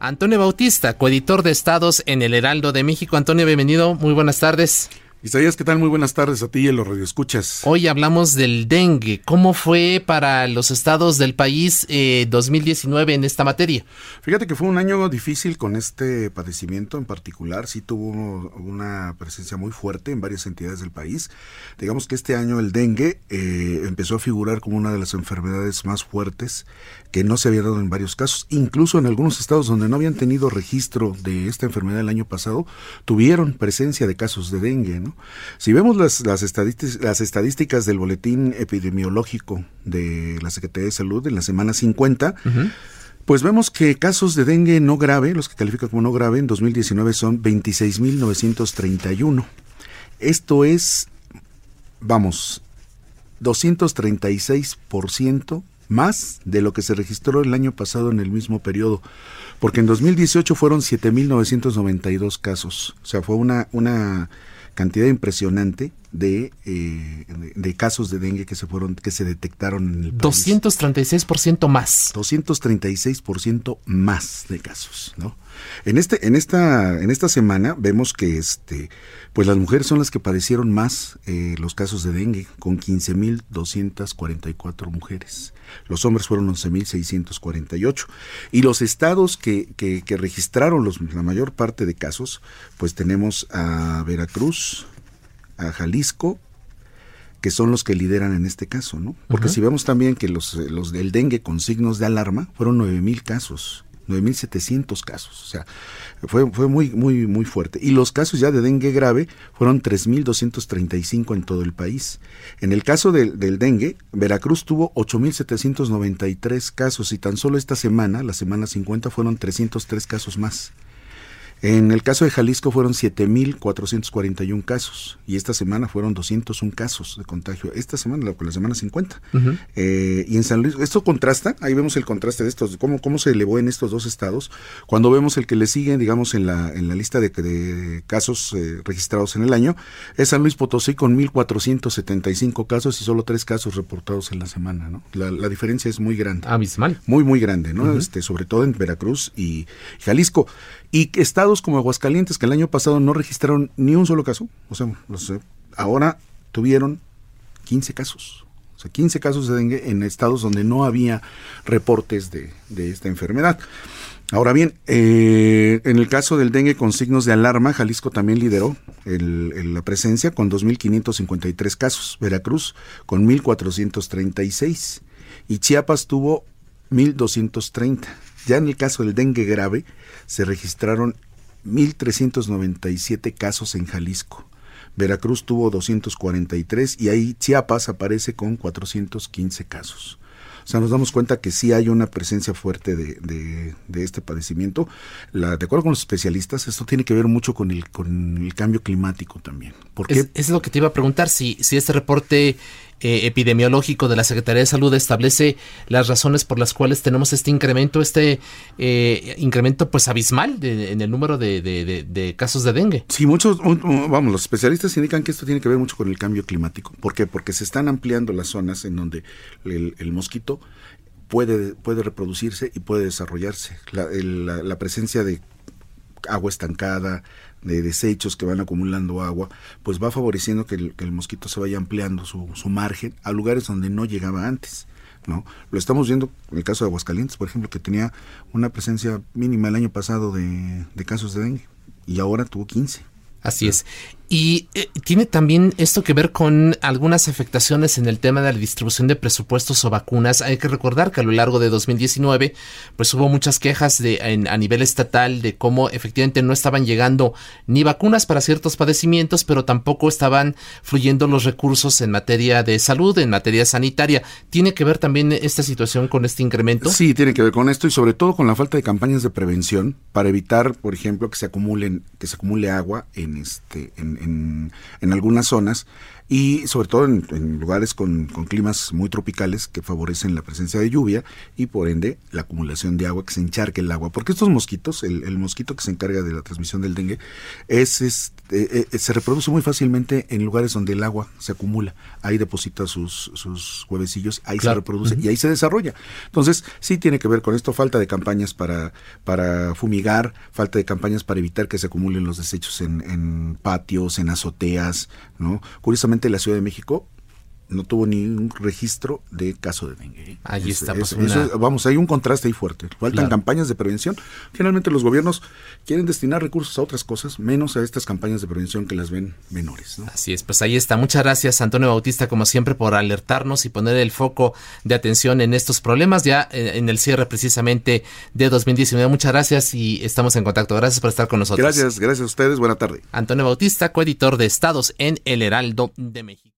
Antonio Bautista, coeditor de Estados en el Heraldo de México. Antonio, bienvenido. Muy buenas tardes. Isaías, ¿qué tal? Muy buenas tardes a ti y a los radioescuchas. Hoy hablamos del dengue. ¿Cómo fue para los estados del país eh, 2019 en esta materia? Fíjate que fue un año difícil con este padecimiento en particular. Sí tuvo una presencia muy fuerte en varias entidades del país. Digamos que este año el dengue eh, empezó a figurar como una de las enfermedades más fuertes que no se había dado en varios casos. Incluso en algunos estados donde no habían tenido registro de esta enfermedad el año pasado, tuvieron presencia de casos de dengue. ¿no? Si vemos las, las, estadísticas, las estadísticas del boletín epidemiológico de la Secretaría de Salud en la semana 50, pues vemos que casos de dengue no grave, los que califican como no grave, en 2019 son 26.931. Esto es, vamos, 236% más de lo que se registró el año pasado en el mismo periodo, porque en 2018 fueron 7.992 casos, o sea, fue una, una cantidad impresionante de, eh, de, casos de dengue que se fueron que se detectaron en el país. 236% más. 236% más de casos, ¿no? En este en esta en esta semana vemos que este pues las mujeres son las que padecieron más eh, los casos de dengue con 15.244 mujeres. Los hombres fueron 11.648 y los estados que, que, que registraron los, la mayor parte de casos, pues tenemos a Veracruz, a Jalisco, que son los que lideran en este caso, ¿no? Porque uh -huh. si vemos también que los, los del dengue con signos de alarma fueron 9.000 casos. 9.700 casos, o sea, fue, fue muy, muy, muy fuerte. Y los casos ya de dengue grave fueron 3.235 en todo el país. En el caso de, del dengue, Veracruz tuvo 8.793 casos y tan solo esta semana, la semana 50, fueron 303 casos más. En el caso de Jalisco fueron 7.441 casos y esta semana fueron 201 casos de contagio. Esta semana, la, la semana 50. Uh -huh. eh, y en San Luis, esto contrasta, ahí vemos el contraste de estos, cómo, cómo se elevó en estos dos estados. Cuando vemos el que le sigue, digamos, en la, en la lista de, de casos eh, registrados en el año, es San Luis Potosí con 1.475 casos y solo tres casos reportados en la semana. ¿no? La, la diferencia es muy grande. Abismal. Muy, muy grande, ¿no? Uh -huh. este, sobre todo en Veracruz y Jalisco. Y como Aguascalientes, que el año pasado no registraron ni un solo caso, o sea, ahora tuvieron 15 casos. O sea, 15 casos de dengue en estados donde no había reportes de, de esta enfermedad. Ahora bien, eh, en el caso del dengue con signos de alarma, Jalisco también lideró la presencia con 2.553 casos, Veracruz con 1.436 y Chiapas tuvo 1.230. Ya en el caso del dengue grave, se registraron 1.397 casos en Jalisco. Veracruz tuvo 243 y ahí Chiapas aparece con 415 casos. O sea, nos damos cuenta que sí hay una presencia fuerte de, de, este padecimiento. La, de acuerdo con los especialistas, esto tiene que ver mucho con el, con el cambio climático también. Porque es, es, lo que te iba a preguntar, si, si este reporte eh, epidemiológico de la Secretaría de Salud establece las razones por las cuales tenemos este incremento, este eh, incremento pues abismal de, en el número de, de, casos de dengue. Sí, muchos, vamos, los especialistas indican que esto tiene que ver mucho con el cambio climático. ¿Por qué? Porque se están ampliando las zonas en donde el, el mosquito puede, puede reproducirse y puede desarrollarse. La, el, la, la presencia de agua estancada, de desechos que van acumulando agua, pues va favoreciendo que el, que el mosquito se vaya ampliando su, su, margen a lugares donde no llegaba antes. ¿no? Lo estamos viendo en el caso de Aguascalientes, por ejemplo, que tenía una presencia mínima el año pasado de, de casos de dengue y ahora tuvo 15. Así es. Y eh, tiene también esto que ver con algunas afectaciones en el tema de la distribución de presupuestos o vacunas. Hay que recordar que a lo largo de 2019, pues hubo muchas quejas de, a nivel estatal de cómo efectivamente no estaban llegando ni vacunas para ciertos padecimientos, pero tampoco estaban fluyendo los recursos en materia de salud, en materia sanitaria. ¿Tiene que ver también esta situación con este incremento? Sí, tiene que ver con esto y sobre todo con la falta de campañas de prevención para evitar, por ejemplo, que se acumulen, que se acumule agua en este, en en, algunas zonas y sobre todo en, lugares con, climas muy tropicales que favorecen la presencia de lluvia y por ende la acumulación de agua, que se encharque el agua. Porque estos mosquitos, el, mosquito que se encarga de la transmisión del dengue, es, este, eh, se reproduce muy fácilmente en lugares donde el agua se acumula. Ahí deposita sus, sus huevecillos, ahí se reproduce y ahí se desarrolla. Entonces, sí tiene que ver con esto, falta de campañas para, para fumigar, falta de campañas para evitar que se acumulen los desechos en, en patios, en azoteas, ¿no? Curiosamente, la Ciudad de México no tuvo ni un registro de caso de dengue. ¿eh? Ahí está. Pues, vamos, hay un contraste ahí fuerte. Faltan campañas de prevención. Finalmente los gobiernos quieren destinar recursos a otras cosas, menos a estas campañas de prevención que las ven menores. Así es, pues ahí está. Muchas gracias Antonio Bautista, como siempre, por alertarnos y poner el foco de atención en estos problemas ya eh, en el cierre precisamente de 2019. Muchas gracias y estamos en contacto. Gracias por estar con nosotros. Gracias, gracias a ustedes. Buena tarde. Antonio Bautista, coeditor de Estados en El Heraldo de México.